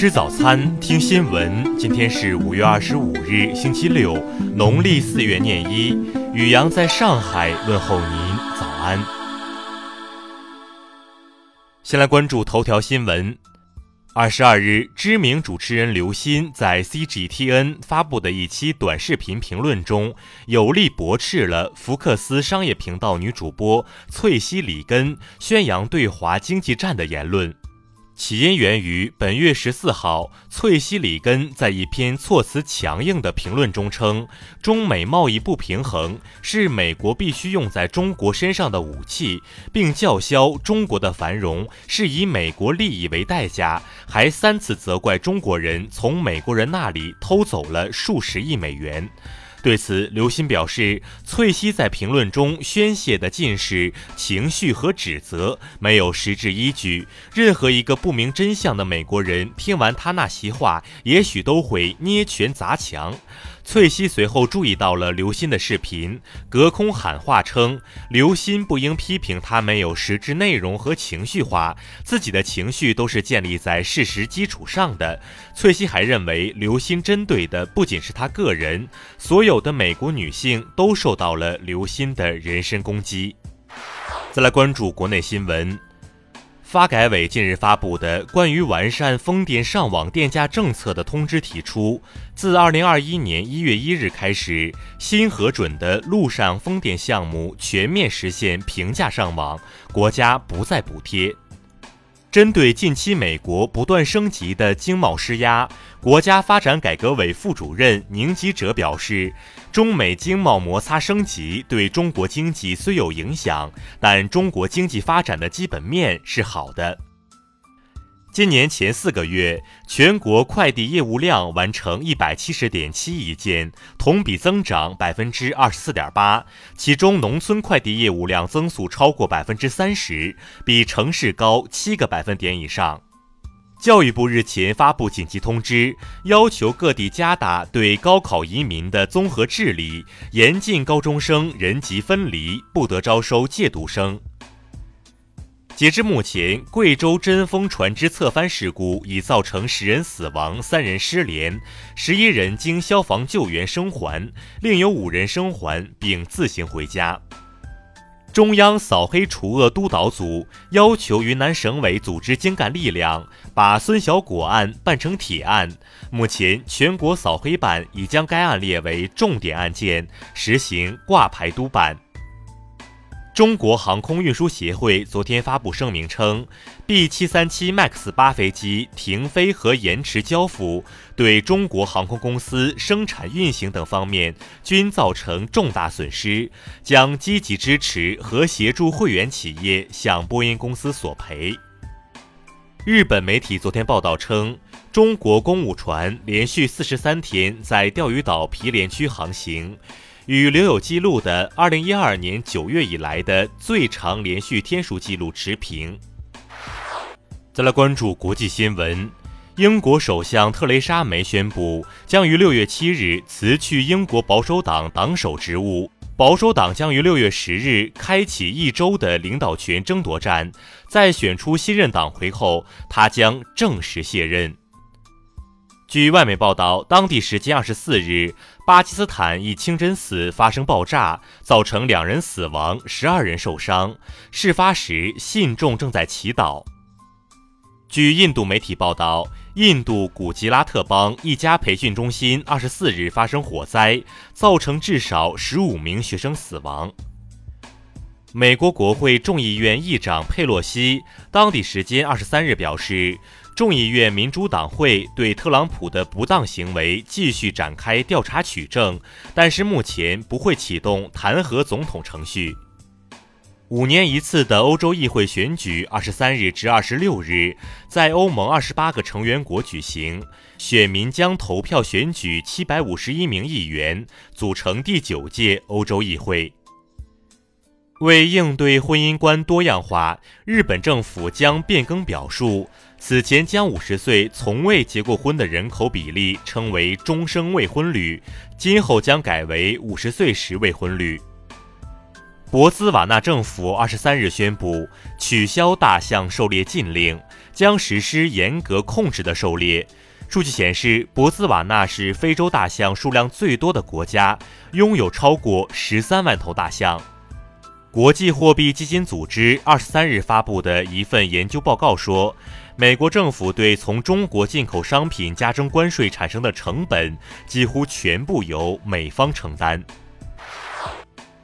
吃早餐，听新闻。今天是五月二十五日，星期六，农历四月廿一。雨阳在上海问候您早安。先来关注头条新闻。二十二日，知名主持人刘鑫在 CGTN 发布的一期短视频评论中，有力驳斥了福克斯商业频道女主播翠西里根宣扬对华经济战的言论。起因源于本月十四号，翠西里根在一篇措辞强硬的评论中称，中美贸易不平衡是美国必须用在中国身上的武器，并叫嚣中国的繁荣是以美国利益为代价，还三次责怪中国人从美国人那里偷走了数十亿美元。对此，刘鑫表示，翠西在评论中宣泄的尽是情绪和指责，没有实质依据。任何一个不明真相的美国人听完他那席话，也许都会捏拳砸墙。翠西随后注意到了刘鑫的视频，隔空喊话称：“刘鑫不应批评他没有实质内容和情绪化，自己的情绪都是建立在事实基础上的。”翠西还认为，刘鑫针对的不仅是他个人，所有的美国女性都受到了刘鑫的人身攻击。再来关注国内新闻。发改委近日发布的关于完善风电上网电价政策的通知提出，自二零二一年一月一日开始，新核准的陆上风电项目全面实现平价上网，国家不再补贴。针对近期美国不断升级的经贸施压，国家发展改革委副主任宁吉喆表示，中美经贸摩擦升级对中国经济虽有影响，但中国经济发展的基本面是好的。今年前四个月，全国快递业务量完成一百七十点七亿件，同比增长百分之二十四点八。其中，农村快递业务量增速超过百分之三十，比城市高七个百分点以上。教育部日前发布紧急通知，要求各地加大对高考移民的综合治理，严禁高中生人籍分离，不得招收借读生。截至目前，贵州珍丰船只侧翻事故已造成十人死亡、三人失联，十一人经消防救援生还，另有五人生还并自行回家。中央扫黑除恶督导组要求云南省委组织精干力量，把孙小果案办成铁案。目前，全国扫黑办已将该案列为重点案件，实行挂牌督办。中国航空运输协会昨天发布声明称，B737 MAX 八飞机停飞和延迟交付，对中国航空公司生产运行等方面均造成重大损失，将积极支持和协助会员企业向波音公司索赔。日本媒体昨天报道称，中国公务船连续四十三天在钓鱼岛毗连区航行。与留有记录的2012年9月以来的最长连续天数记录持平。再来关注国际新闻，英国首相特蕾莎梅宣布将于6月7日辞去英国保守党党首职务，保守党将于6月10日开启一周的领导权争夺战，在选出新任党魁后，他将正式卸任。据外媒报道，当地时间二十四日，巴基斯坦一清真寺发生爆炸，造成两人死亡，十二人受伤。事发时，信众正在祈祷。据印度媒体报道，印度古吉拉特邦一家培训中心二十四日发生火灾，造成至少十五名学生死亡。美国国会众议院议长佩洛西当地时间二十三日表示。众议院民主党会对特朗普的不当行为继续展开调查取证，但是目前不会启动弹劾总统程序。五年一次的欧洲议会选举，二十三日至二十六日在欧盟二十八个成员国举行，选民将投票选举七百五十一名议员，组成第九届欧洲议会。为应对婚姻观多样化，日本政府将变更表述。此前将五十岁从未结过婚的人口比例称为终生未婚率，今后将改为五十岁时未婚率。博兹瓦纳政府二十三日宣布取消大象狩猎禁令，将实施严格控制的狩猎。数据显示，博兹瓦纳是非洲大象数量最多的国家，拥有超过十三万头大象。国际货币基金组织二十三日发布的一份研究报告说，美国政府对从中国进口商品加征关税产生的成本，几乎全部由美方承担。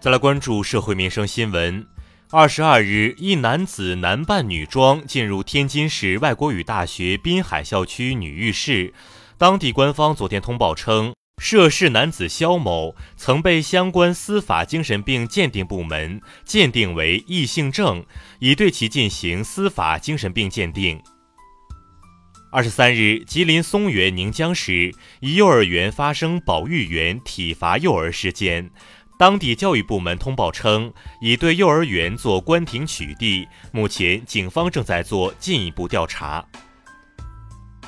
再来关注社会民生新闻。二十二日，一男子男扮女装进入天津市外国语大学滨海校区女浴室。当地官方昨天通报称，涉事男子肖某曾被相关司法精神病鉴定部门鉴定为异性症，已对其进行司法精神病鉴定。二十三日，吉林松原宁江市一幼儿园发生保育员体罚幼儿事件。当地教育部门通报称，已对幼儿园做关停取缔，目前警方正在做进一步调查。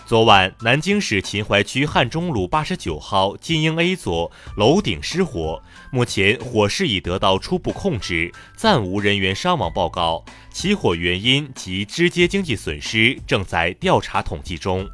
昨晚，南京市秦淮区汉中路八十九号金鹰 A 座楼顶失火，目前火势已得到初步控制，暂无人员伤亡报告，起火原因及直接经济损失正在调查统计中。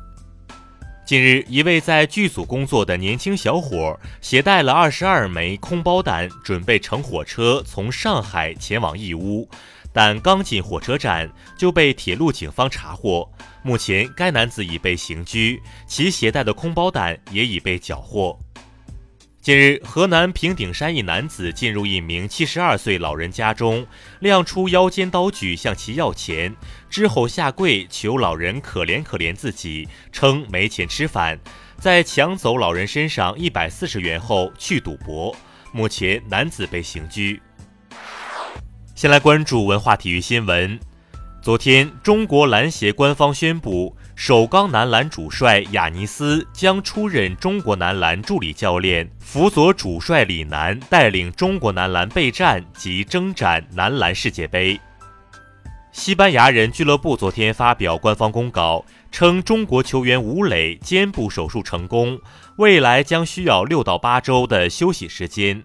近日，一位在剧组工作的年轻小伙携带了二十二枚空包弹，准备乘火车从上海前往义乌，但刚进火车站就被铁路警方查获。目前，该男子已被刑拘，其携带的空包弹也已被缴获。近日，河南平顶山一男子进入一名七十二岁老人家中，亮出腰间刀具向其要钱，之后下跪求老人可怜可怜自己，称没钱吃饭。在抢走老人身上一百四十元后去赌博。目前，男子被刑拘。先来关注文化体育新闻。昨天，中国篮协官方宣布。首钢男篮主帅亚尼斯将出任中国男篮助理教练，辅佐主帅李楠带领中国男篮备战及征战男篮世界杯。西班牙人俱乐部昨天发表官方公告称，中国球员吴磊肩部手术成功，未来将需要六到八周的休息时间。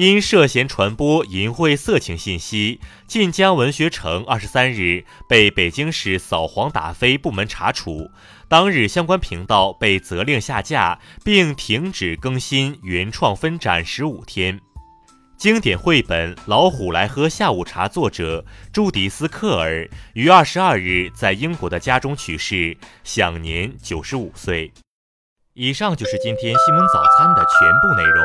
因涉嫌传播淫秽色情信息，晋江文学城二十三日被北京市扫黄打非部门查处，当日相关频道被责令下架，并停止更新原创分展十五天。经典绘本《老虎来喝下午茶》作者朱迪斯·克尔于二十二日在英国的家中去世，享年九十五岁。以上就是今天新闻早餐的全部内容。